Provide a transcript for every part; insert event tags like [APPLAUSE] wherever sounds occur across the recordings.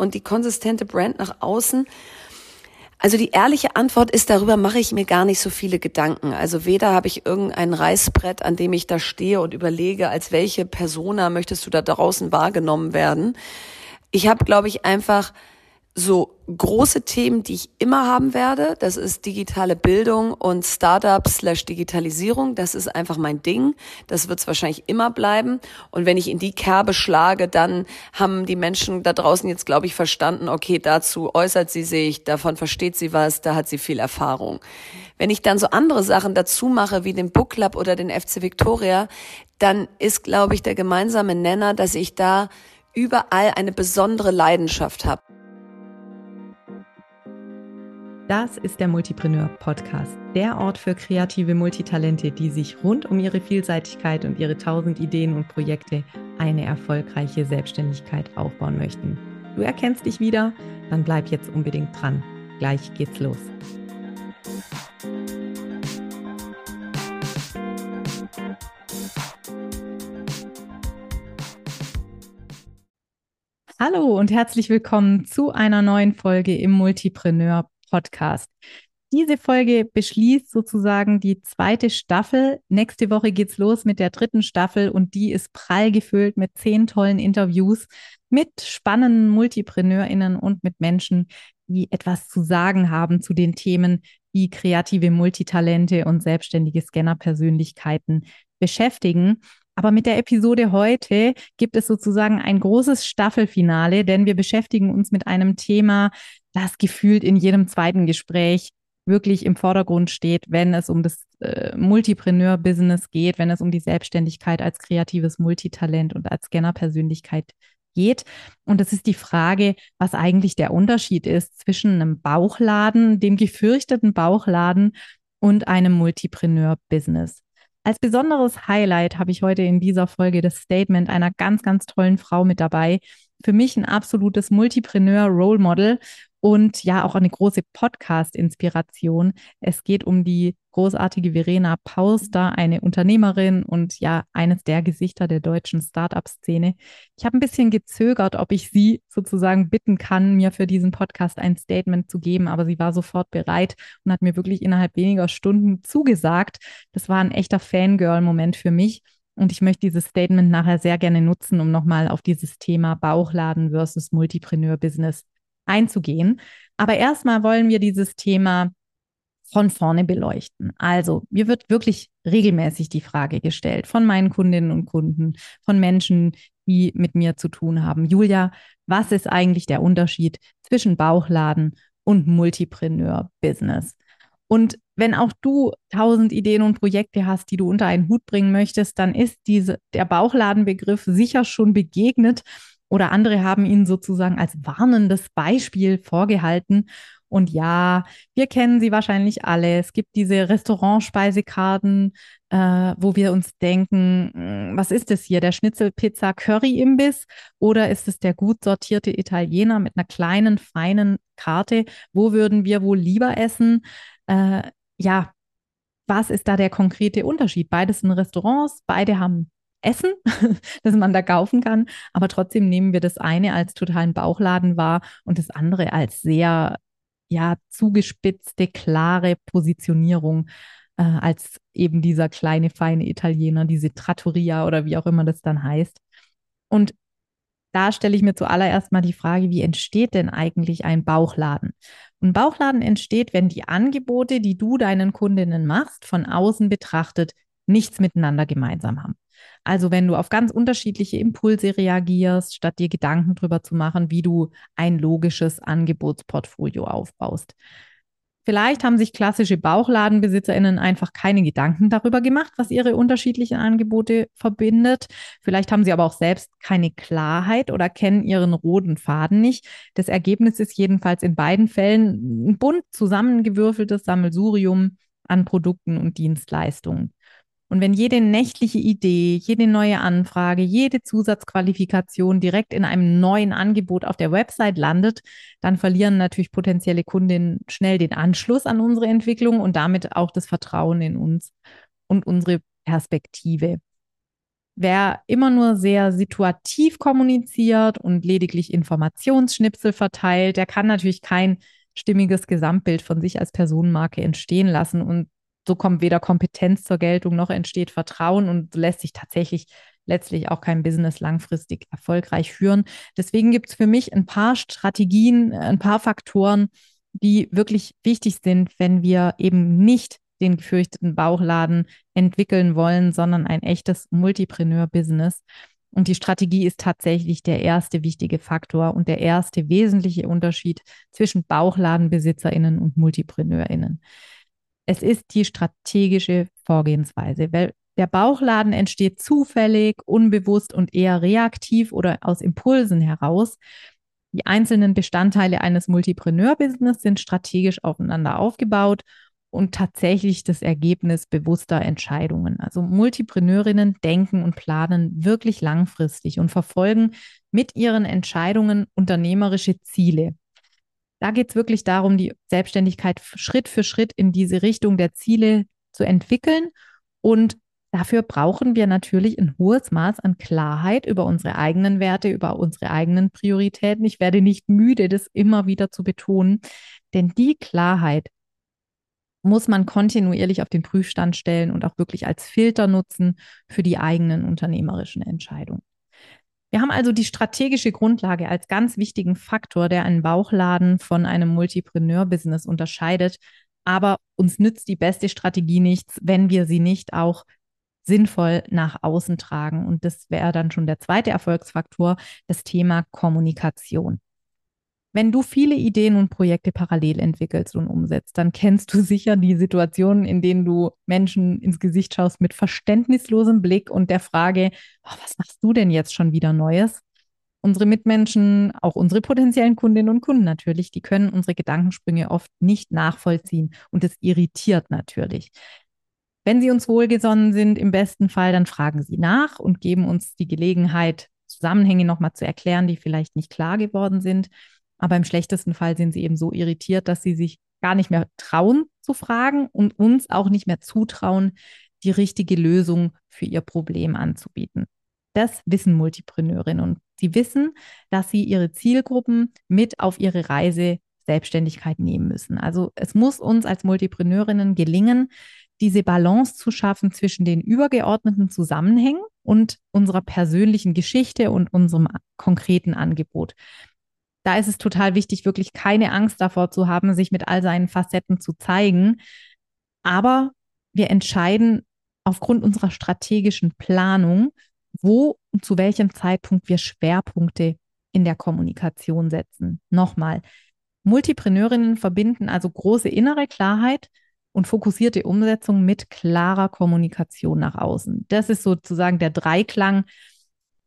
und die konsistente Brand nach außen? Also die ehrliche Antwort ist, darüber mache ich mir gar nicht so viele Gedanken. Also weder habe ich irgendein Reißbrett, an dem ich da stehe und überlege, als welche Persona möchtest du da draußen wahrgenommen werden. Ich habe, glaube ich, einfach so große Themen, die ich immer haben werde. Das ist digitale Bildung und Startup slash Digitalisierung. Das ist einfach mein Ding. Das wird es wahrscheinlich immer bleiben. Und wenn ich in die Kerbe schlage, dann haben die Menschen da draußen jetzt, glaube ich, verstanden, okay, dazu äußert sie sich, davon versteht sie was, da hat sie viel Erfahrung. Wenn ich dann so andere Sachen dazu mache, wie den Book Club oder den FC Victoria, dann ist, glaube ich, der gemeinsame Nenner, dass ich da überall eine besondere Leidenschaft habe. Das ist der Multipreneur Podcast, der Ort für kreative Multitalente, die sich rund um ihre Vielseitigkeit und ihre tausend Ideen und Projekte eine erfolgreiche Selbstständigkeit aufbauen möchten. Du erkennst dich wieder? Dann bleib jetzt unbedingt dran. Gleich geht's los. Hallo und herzlich willkommen zu einer neuen Folge im Multipreneur Podcast. Diese Folge beschließt sozusagen die zweite Staffel. Nächste Woche geht's los mit der dritten Staffel und die ist prall gefüllt mit zehn tollen Interviews mit spannenden MultipreneurInnen und mit Menschen, die etwas zu sagen haben zu den Themen, wie kreative Multitalente und selbstständige Scanner-Persönlichkeiten beschäftigen. Aber mit der Episode heute gibt es sozusagen ein großes Staffelfinale, denn wir beschäftigen uns mit einem Thema, das gefühlt in jedem zweiten Gespräch wirklich im Vordergrund steht, wenn es um das äh, Multipreneur-Business geht, wenn es um die Selbstständigkeit als kreatives Multitalent und als Scanner-Persönlichkeit geht. Und das ist die Frage, was eigentlich der Unterschied ist zwischen einem Bauchladen, dem gefürchteten Bauchladen und einem Multipreneur-Business. Als besonderes Highlight habe ich heute in dieser Folge das Statement einer ganz, ganz tollen Frau mit dabei. Für mich ein absolutes Multipreneur-Role Model und ja auch eine große Podcast-Inspiration. Es geht um die großartige Verena Pauster, eine Unternehmerin und ja eines der Gesichter der deutschen Startup-Szene. Ich habe ein bisschen gezögert, ob ich sie sozusagen bitten kann, mir für diesen Podcast ein Statement zu geben, aber sie war sofort bereit und hat mir wirklich innerhalb weniger Stunden zugesagt. Das war ein echter Fangirl-Moment für mich. Und ich möchte dieses Statement nachher sehr gerne nutzen, um nochmal auf dieses Thema Bauchladen versus Multipreneur-Business einzugehen. Aber erstmal wollen wir dieses Thema von vorne beleuchten. Also, mir wird wirklich regelmäßig die Frage gestellt von meinen Kundinnen und Kunden, von Menschen, die mit mir zu tun haben. Julia, was ist eigentlich der Unterschied zwischen Bauchladen und Multipreneur-Business? Und wenn auch du tausend Ideen und Projekte hast, die du unter einen Hut bringen möchtest, dann ist diese, der Bauchladenbegriff sicher schon begegnet oder andere haben ihn sozusagen als warnendes Beispiel vorgehalten. Und ja, wir kennen sie wahrscheinlich alle. Es gibt diese Restaurantspeisekarten, äh, wo wir uns denken, hm, was ist es hier? Der Schnitzel-Pizza-Curry-Imbiss oder ist es der gut sortierte Italiener mit einer kleinen, feinen Karte? Wo würden wir wohl lieber essen? Äh, ja, was ist da der konkrete Unterschied? Beides sind Restaurants, beide haben Essen, [LAUGHS] das man da kaufen kann. Aber trotzdem nehmen wir das eine als totalen Bauchladen wahr und das andere als sehr, ja, zugespitzte, klare Positionierung, äh, als eben dieser kleine, feine Italiener, diese Trattoria oder wie auch immer das dann heißt. Und da stelle ich mir zuallererst mal die Frage, wie entsteht denn eigentlich ein Bauchladen? Ein Bauchladen entsteht, wenn die Angebote, die du deinen Kundinnen machst, von außen betrachtet nichts miteinander gemeinsam haben. Also wenn du auf ganz unterschiedliche Impulse reagierst, statt dir Gedanken darüber zu machen, wie du ein logisches Angebotsportfolio aufbaust. Vielleicht haben sich klassische Bauchladenbesitzerinnen einfach keine Gedanken darüber gemacht, was ihre unterschiedlichen Angebote verbindet. Vielleicht haben sie aber auch selbst keine Klarheit oder kennen ihren roten Faden nicht. Das Ergebnis ist jedenfalls in beiden Fällen ein bunt zusammengewürfeltes Sammelsurium an Produkten und Dienstleistungen. Und wenn jede nächtliche Idee, jede neue Anfrage, jede Zusatzqualifikation direkt in einem neuen Angebot auf der Website landet, dann verlieren natürlich potenzielle Kundinnen schnell den Anschluss an unsere Entwicklung und damit auch das Vertrauen in uns und unsere Perspektive. Wer immer nur sehr situativ kommuniziert und lediglich Informationsschnipsel verteilt, der kann natürlich kein stimmiges Gesamtbild von sich als Personenmarke entstehen lassen. Und so kommt weder Kompetenz zur Geltung noch entsteht Vertrauen und lässt sich tatsächlich letztlich auch kein Business langfristig erfolgreich führen. Deswegen gibt es für mich ein paar Strategien, ein paar Faktoren, die wirklich wichtig sind, wenn wir eben nicht den gefürchteten Bauchladen entwickeln wollen, sondern ein echtes Multipreneur-Business. Und die Strategie ist tatsächlich der erste wichtige Faktor und der erste wesentliche Unterschied zwischen Bauchladenbesitzerinnen und Multipreneurinnen. Es ist die strategische Vorgehensweise, weil der Bauchladen entsteht zufällig, unbewusst und eher reaktiv oder aus Impulsen heraus. Die einzelnen Bestandteile eines Multipreneur-Business sind strategisch aufeinander aufgebaut und tatsächlich das Ergebnis bewusster Entscheidungen. Also Multipreneurinnen denken und planen wirklich langfristig und verfolgen mit ihren Entscheidungen unternehmerische Ziele. Da geht es wirklich darum, die Selbstständigkeit Schritt für Schritt in diese Richtung der Ziele zu entwickeln. Und dafür brauchen wir natürlich ein hohes Maß an Klarheit über unsere eigenen Werte, über unsere eigenen Prioritäten. Ich werde nicht müde, das immer wieder zu betonen, denn die Klarheit muss man kontinuierlich auf den Prüfstand stellen und auch wirklich als Filter nutzen für die eigenen unternehmerischen Entscheidungen. Wir haben also die strategische Grundlage als ganz wichtigen Faktor, der einen Bauchladen von einem Multipreneur-Business unterscheidet. Aber uns nützt die beste Strategie nichts, wenn wir sie nicht auch sinnvoll nach außen tragen. Und das wäre dann schon der zweite Erfolgsfaktor, das Thema Kommunikation. Wenn du viele Ideen und Projekte parallel entwickelst und umsetzt, dann kennst du sicher die Situationen, in denen du Menschen ins Gesicht schaust mit verständnislosem Blick und der Frage, oh, was machst du denn jetzt schon wieder Neues? Unsere Mitmenschen, auch unsere potenziellen Kundinnen und Kunden natürlich, die können unsere Gedankensprünge oft nicht nachvollziehen und es irritiert natürlich. Wenn sie uns wohlgesonnen sind, im besten Fall, dann fragen sie nach und geben uns die Gelegenheit, Zusammenhänge nochmal zu erklären, die vielleicht nicht klar geworden sind. Aber im schlechtesten Fall sind sie eben so irritiert, dass sie sich gar nicht mehr trauen zu fragen und uns auch nicht mehr zutrauen, die richtige Lösung für ihr Problem anzubieten. Das wissen Multipreneurinnen und sie wissen, dass sie ihre Zielgruppen mit auf ihre Reise Selbstständigkeit nehmen müssen. Also es muss uns als Multipreneurinnen gelingen, diese Balance zu schaffen zwischen den übergeordneten Zusammenhängen und unserer persönlichen Geschichte und unserem konkreten Angebot da ist es total wichtig, wirklich keine Angst davor zu haben, sich mit all seinen Facetten zu zeigen. Aber wir entscheiden aufgrund unserer strategischen Planung, wo und zu welchem Zeitpunkt wir Schwerpunkte in der Kommunikation setzen. Nochmal, Multipreneurinnen verbinden also große innere Klarheit und fokussierte Umsetzung mit klarer Kommunikation nach außen. Das ist sozusagen der Dreiklang,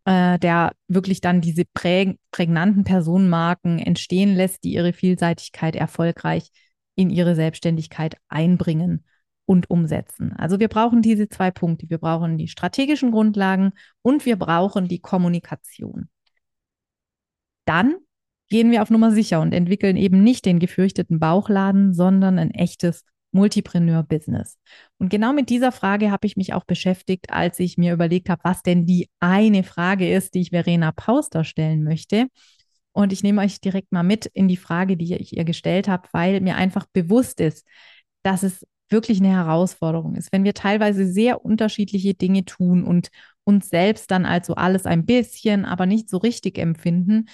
äh, der wirklich dann diese präg prägnanten Personenmarken entstehen lässt, die ihre Vielseitigkeit erfolgreich in ihre Selbstständigkeit einbringen und umsetzen. Also wir brauchen diese zwei Punkte. Wir brauchen die strategischen Grundlagen und wir brauchen die Kommunikation. Dann gehen wir auf Nummer sicher und entwickeln eben nicht den gefürchteten Bauchladen, sondern ein echtes Multipreneur-Business? Und genau mit dieser Frage habe ich mich auch beschäftigt, als ich mir überlegt habe, was denn die eine Frage ist, die ich Verena Pauster stellen möchte. Und ich nehme euch direkt mal mit in die Frage, die ich ihr gestellt habe, weil mir einfach bewusst ist, dass es wirklich eine Herausforderung ist, wenn wir teilweise sehr unterschiedliche Dinge tun und uns selbst dann also alles ein bisschen, aber nicht so richtig empfinden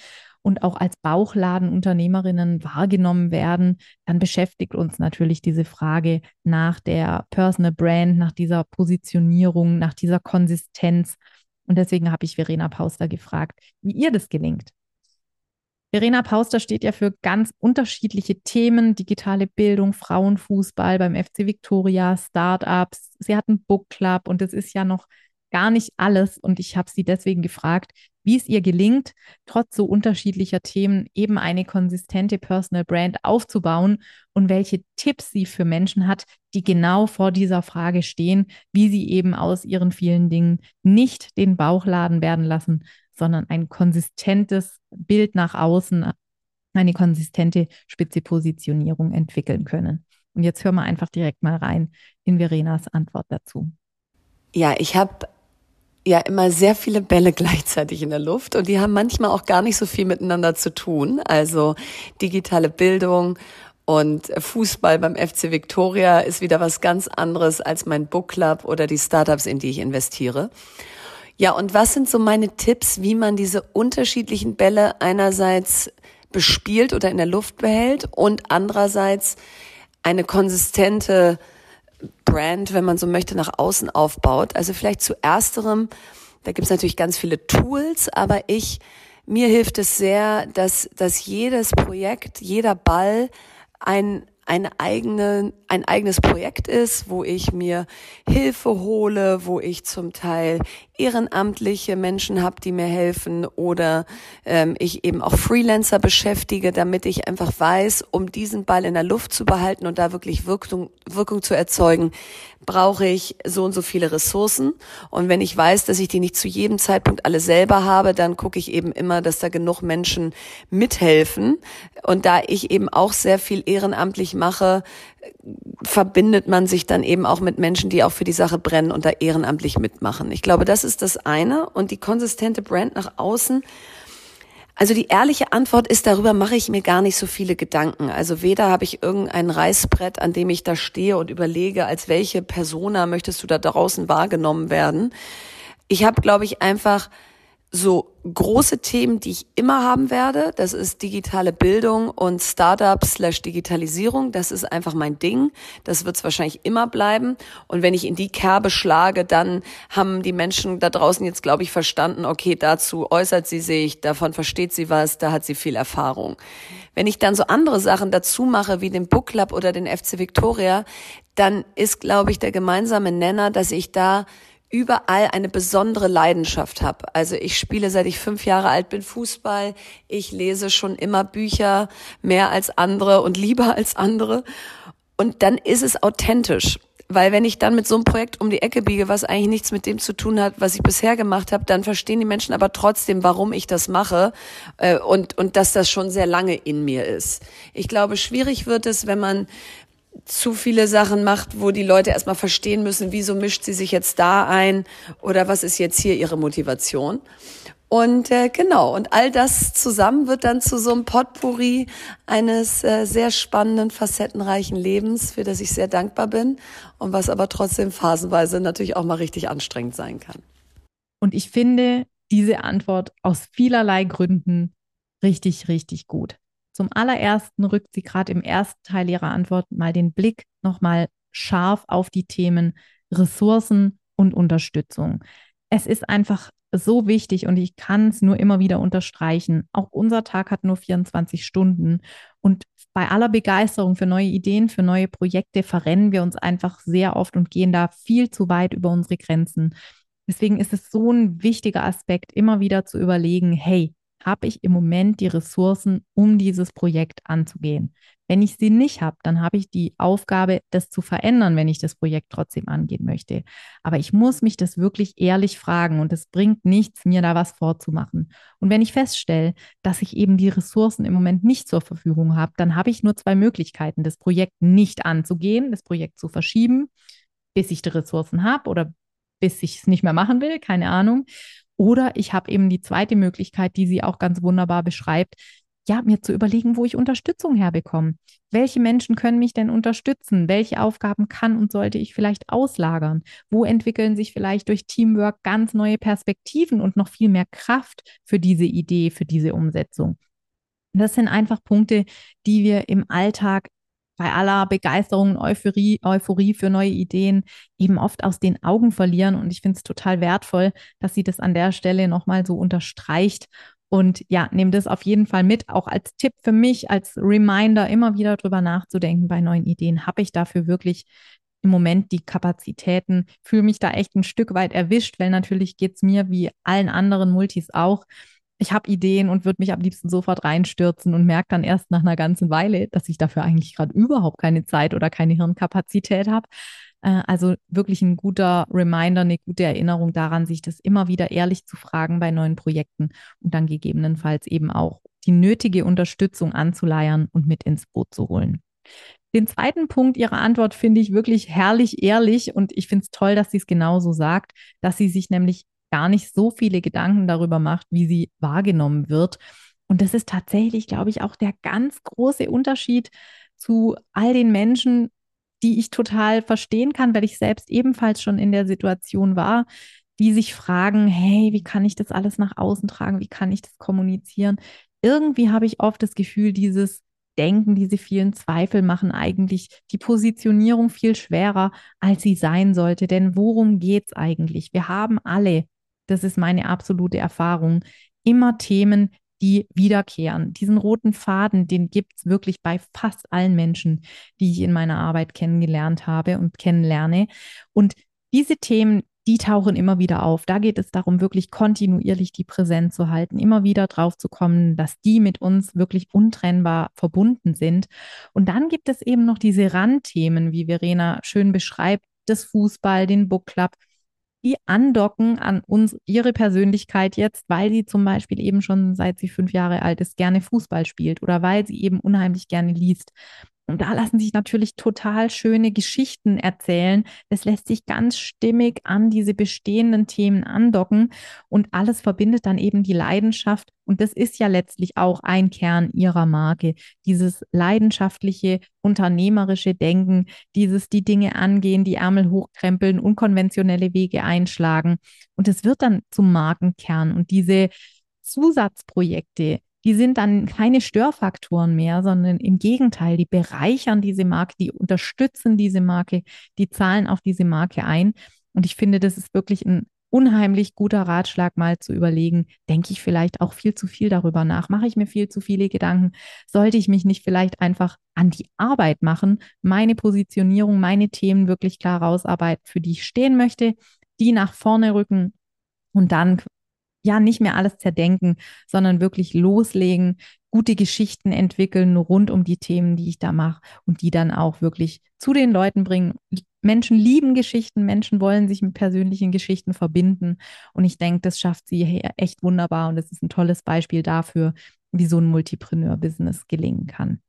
und auch als Bauchladenunternehmerinnen wahrgenommen werden, dann beschäftigt uns natürlich diese Frage nach der Personal Brand, nach dieser Positionierung, nach dieser Konsistenz. Und deswegen habe ich Verena Pauster gefragt, wie ihr das gelingt. Verena Pauster steht ja für ganz unterschiedliche Themen, digitale Bildung, Frauenfußball beim FC Victoria, Startups. Sie hat einen Book Club und es ist ja noch gar nicht alles. Und ich habe sie deswegen gefragt, wie es ihr gelingt, trotz so unterschiedlicher Themen eben eine konsistente Personal Brand aufzubauen und welche Tipps sie für Menschen hat, die genau vor dieser Frage stehen, wie sie eben aus ihren vielen Dingen nicht den Bauchladen werden lassen, sondern ein konsistentes Bild nach außen, eine konsistente spitze Positionierung entwickeln können. Und jetzt hören wir einfach direkt mal rein in Verenas Antwort dazu. Ja, ich habe ja immer sehr viele Bälle [LAUGHS] gleichzeitig in der Luft und die haben manchmal auch gar nicht so viel miteinander zu tun. Also digitale Bildung und Fußball beim FC Victoria ist wieder was ganz anderes als mein Book Club oder die Startups, in die ich investiere. Ja, und was sind so meine Tipps, wie man diese unterschiedlichen Bälle einerseits bespielt oder in der Luft behält und andererseits eine konsistente Brand, wenn man so möchte, nach außen aufbaut. Also vielleicht zu ersterem, da gibt es natürlich ganz viele Tools, aber ich, mir hilft es sehr, dass, dass jedes Projekt, jeder Ball ein, eine eigene, ein eigenes Projekt ist, wo ich mir Hilfe hole, wo ich zum Teil ehrenamtliche Menschen habe, die mir helfen oder ähm, ich eben auch Freelancer beschäftige, damit ich einfach weiß, um diesen Ball in der Luft zu behalten und da wirklich Wirkung, Wirkung zu erzeugen, brauche ich so und so viele Ressourcen. Und wenn ich weiß, dass ich die nicht zu jedem Zeitpunkt alle selber habe, dann gucke ich eben immer, dass da genug Menschen mithelfen. Und da ich eben auch sehr viel ehrenamtlich mache, verbindet man sich dann eben auch mit Menschen, die auch für die Sache brennen und da ehrenamtlich mitmachen. Ich glaube, das ist das eine. Und die konsistente Brand nach außen also die ehrliche Antwort ist, darüber mache ich mir gar nicht so viele Gedanken. Also weder habe ich irgendein Reißbrett, an dem ich da stehe und überlege, als welche Persona möchtest du da draußen wahrgenommen werden. Ich habe, glaube ich, einfach so große Themen, die ich immer haben werde. Das ist digitale Bildung und Startup slash Digitalisierung. Das ist einfach mein Ding. Das wird es wahrscheinlich immer bleiben. Und wenn ich in die Kerbe schlage, dann haben die Menschen da draußen jetzt, glaube ich, verstanden, okay, dazu äußert sie sich, davon versteht sie was, da hat sie viel Erfahrung. Wenn ich dann so andere Sachen dazu mache, wie den Book Club oder den FC Victoria, dann ist, glaube ich, der gemeinsame Nenner, dass ich da überall eine besondere Leidenschaft habe. Also ich spiele seit ich fünf Jahre alt bin Fußball. Ich lese schon immer Bücher mehr als andere und lieber als andere. Und dann ist es authentisch. Weil wenn ich dann mit so einem Projekt um die Ecke biege, was eigentlich nichts mit dem zu tun hat, was ich bisher gemacht habe, dann verstehen die Menschen aber trotzdem, warum ich das mache äh, und, und dass das schon sehr lange in mir ist. Ich glaube, schwierig wird es, wenn man zu viele Sachen macht, wo die Leute erstmal verstehen müssen, wieso mischt sie sich jetzt da ein oder was ist jetzt hier ihre Motivation. Und äh, genau, und all das zusammen wird dann zu so einem Potpourri eines äh, sehr spannenden, facettenreichen Lebens, für das ich sehr dankbar bin und was aber trotzdem phasenweise natürlich auch mal richtig anstrengend sein kann. Und ich finde diese Antwort aus vielerlei Gründen richtig, richtig gut. Zum allerersten rückt sie gerade im ersten Teil ihrer Antwort mal den Blick nochmal scharf auf die Themen Ressourcen und Unterstützung. Es ist einfach so wichtig und ich kann es nur immer wieder unterstreichen. Auch unser Tag hat nur 24 Stunden und bei aller Begeisterung für neue Ideen, für neue Projekte verrennen wir uns einfach sehr oft und gehen da viel zu weit über unsere Grenzen. Deswegen ist es so ein wichtiger Aspekt, immer wieder zu überlegen, hey, habe ich im Moment die Ressourcen, um dieses Projekt anzugehen. Wenn ich sie nicht habe, dann habe ich die Aufgabe, das zu verändern, wenn ich das Projekt trotzdem angehen möchte. Aber ich muss mich das wirklich ehrlich fragen und es bringt nichts, mir da was vorzumachen. Und wenn ich feststelle, dass ich eben die Ressourcen im Moment nicht zur Verfügung habe, dann habe ich nur zwei Möglichkeiten, das Projekt nicht anzugehen, das Projekt zu verschieben, bis ich die Ressourcen habe oder bis ich es nicht mehr machen will, keine Ahnung. Oder ich habe eben die zweite Möglichkeit, die sie auch ganz wunderbar beschreibt, ja, mir zu überlegen, wo ich Unterstützung herbekomme. Welche Menschen können mich denn unterstützen? Welche Aufgaben kann und sollte ich vielleicht auslagern? Wo entwickeln sich vielleicht durch Teamwork ganz neue Perspektiven und noch viel mehr Kraft für diese Idee, für diese Umsetzung? Das sind einfach Punkte, die wir im Alltag bei aller Begeisterung und Euphorie, Euphorie für neue Ideen eben oft aus den Augen verlieren. Und ich finde es total wertvoll, dass sie das an der Stelle nochmal so unterstreicht. Und ja, nehme das auf jeden Fall mit, auch als Tipp für mich, als Reminder, immer wieder drüber nachzudenken bei neuen Ideen. Habe ich dafür wirklich im Moment die Kapazitäten, fühle mich da echt ein Stück weit erwischt, weil natürlich geht es mir wie allen anderen Multis auch ich habe Ideen und würde mich am liebsten sofort reinstürzen und merke dann erst nach einer ganzen Weile, dass ich dafür eigentlich gerade überhaupt keine Zeit oder keine Hirnkapazität habe. Äh, also wirklich ein guter Reminder, eine gute Erinnerung daran, sich das immer wieder ehrlich zu fragen bei neuen Projekten und dann gegebenenfalls eben auch die nötige Unterstützung anzuleiern und mit ins Boot zu holen. Den zweiten Punkt Ihrer Antwort finde ich wirklich herrlich ehrlich und ich finde es toll, dass sie es genauso sagt, dass sie sich nämlich gar nicht so viele Gedanken darüber macht, wie sie wahrgenommen wird. Und das ist tatsächlich, glaube ich, auch der ganz große Unterschied zu all den Menschen, die ich total verstehen kann, weil ich selbst ebenfalls schon in der Situation war, die sich fragen, hey, wie kann ich das alles nach außen tragen? Wie kann ich das kommunizieren? Irgendwie habe ich oft das Gefühl, dieses Denken, diese vielen Zweifel machen eigentlich die Positionierung viel schwerer, als sie sein sollte. Denn worum geht es eigentlich? Wir haben alle, das ist meine absolute Erfahrung, immer Themen, die wiederkehren. Diesen roten Faden, den gibt es wirklich bei fast allen Menschen, die ich in meiner Arbeit kennengelernt habe und kennenlerne. Und diese Themen, die tauchen immer wieder auf. Da geht es darum, wirklich kontinuierlich die Präsenz zu halten, immer wieder drauf zu kommen, dass die mit uns wirklich untrennbar verbunden sind. Und dann gibt es eben noch diese Randthemen, wie Verena schön beschreibt, das Fußball, den Book Club, die andocken an uns, ihre Persönlichkeit jetzt, weil sie zum Beispiel eben schon seit sie fünf Jahre alt ist, gerne Fußball spielt oder weil sie eben unheimlich gerne liest. Und da lassen sich natürlich total schöne Geschichten erzählen. Das lässt sich ganz stimmig an diese bestehenden Themen andocken und alles verbindet dann eben die Leidenschaft. Und das ist ja letztlich auch ein Kern ihrer Marke. Dieses leidenschaftliche, unternehmerische Denken, dieses die Dinge angehen, die Ärmel hochkrempeln, unkonventionelle Wege einschlagen. Und es wird dann zum Markenkern. Und diese Zusatzprojekte, die sind dann keine Störfaktoren mehr, sondern im Gegenteil, die bereichern diese Marke, die unterstützen diese Marke, die zahlen auf diese Marke ein. Und ich finde, das ist wirklich ein unheimlich guter Ratschlag, mal zu überlegen, denke ich vielleicht auch viel zu viel darüber nach? Mache ich mir viel zu viele Gedanken? Sollte ich mich nicht vielleicht einfach an die Arbeit machen, meine Positionierung, meine Themen wirklich klar rausarbeiten, für die ich stehen möchte, die nach vorne rücken und dann ja nicht mehr alles zerdenken, sondern wirklich loslegen, gute Geschichten entwickeln rund um die Themen, die ich da mache und die dann auch wirklich zu den Leuten bringen. Menschen lieben Geschichten, Menschen wollen sich mit persönlichen Geschichten verbinden und ich denke, das schafft sie echt wunderbar und es ist ein tolles Beispiel dafür, wie so ein Multipreneur-Business gelingen kann.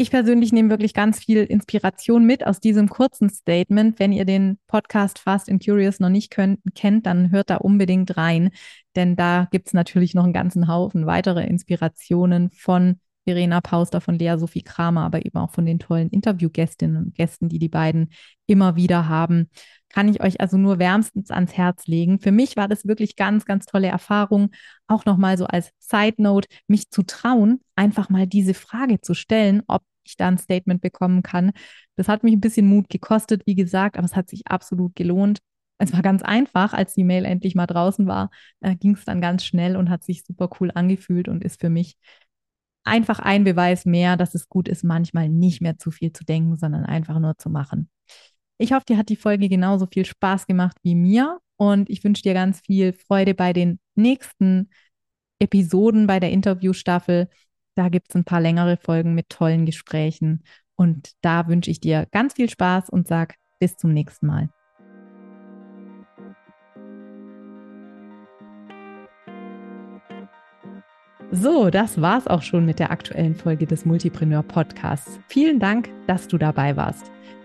Ich persönlich nehme wirklich ganz viel Inspiration mit aus diesem kurzen Statement. Wenn ihr den Podcast Fast and Curious noch nicht könnt, kennt, dann hört da unbedingt rein, denn da gibt es natürlich noch einen ganzen Haufen weitere Inspirationen von Verena Pauster, von Lea Sophie Kramer, aber eben auch von den tollen Interviewgästinnen und Gästen, die die beiden immer wieder haben. Kann ich euch also nur wärmstens ans Herz legen. Für mich war das wirklich ganz, ganz tolle Erfahrung. Auch nochmal so als Side Note, mich zu trauen, einfach mal diese Frage zu stellen, ob ich da ein Statement bekommen kann. Das hat mich ein bisschen Mut gekostet, wie gesagt, aber es hat sich absolut gelohnt. Es war ganz einfach, als die Mail endlich mal draußen war, äh, ging es dann ganz schnell und hat sich super cool angefühlt und ist für mich einfach ein Beweis mehr, dass es gut ist, manchmal nicht mehr zu viel zu denken, sondern einfach nur zu machen. Ich hoffe, dir hat die Folge genauso viel Spaß gemacht wie mir und ich wünsche dir ganz viel Freude bei den nächsten Episoden bei der Interviewstaffel. Da gibt es ein paar längere Folgen mit tollen Gesprächen. Und da wünsche ich dir ganz viel Spaß und sag bis zum nächsten Mal. So, das war's auch schon mit der aktuellen Folge des Multipreneur Podcasts. Vielen Dank, dass du dabei warst.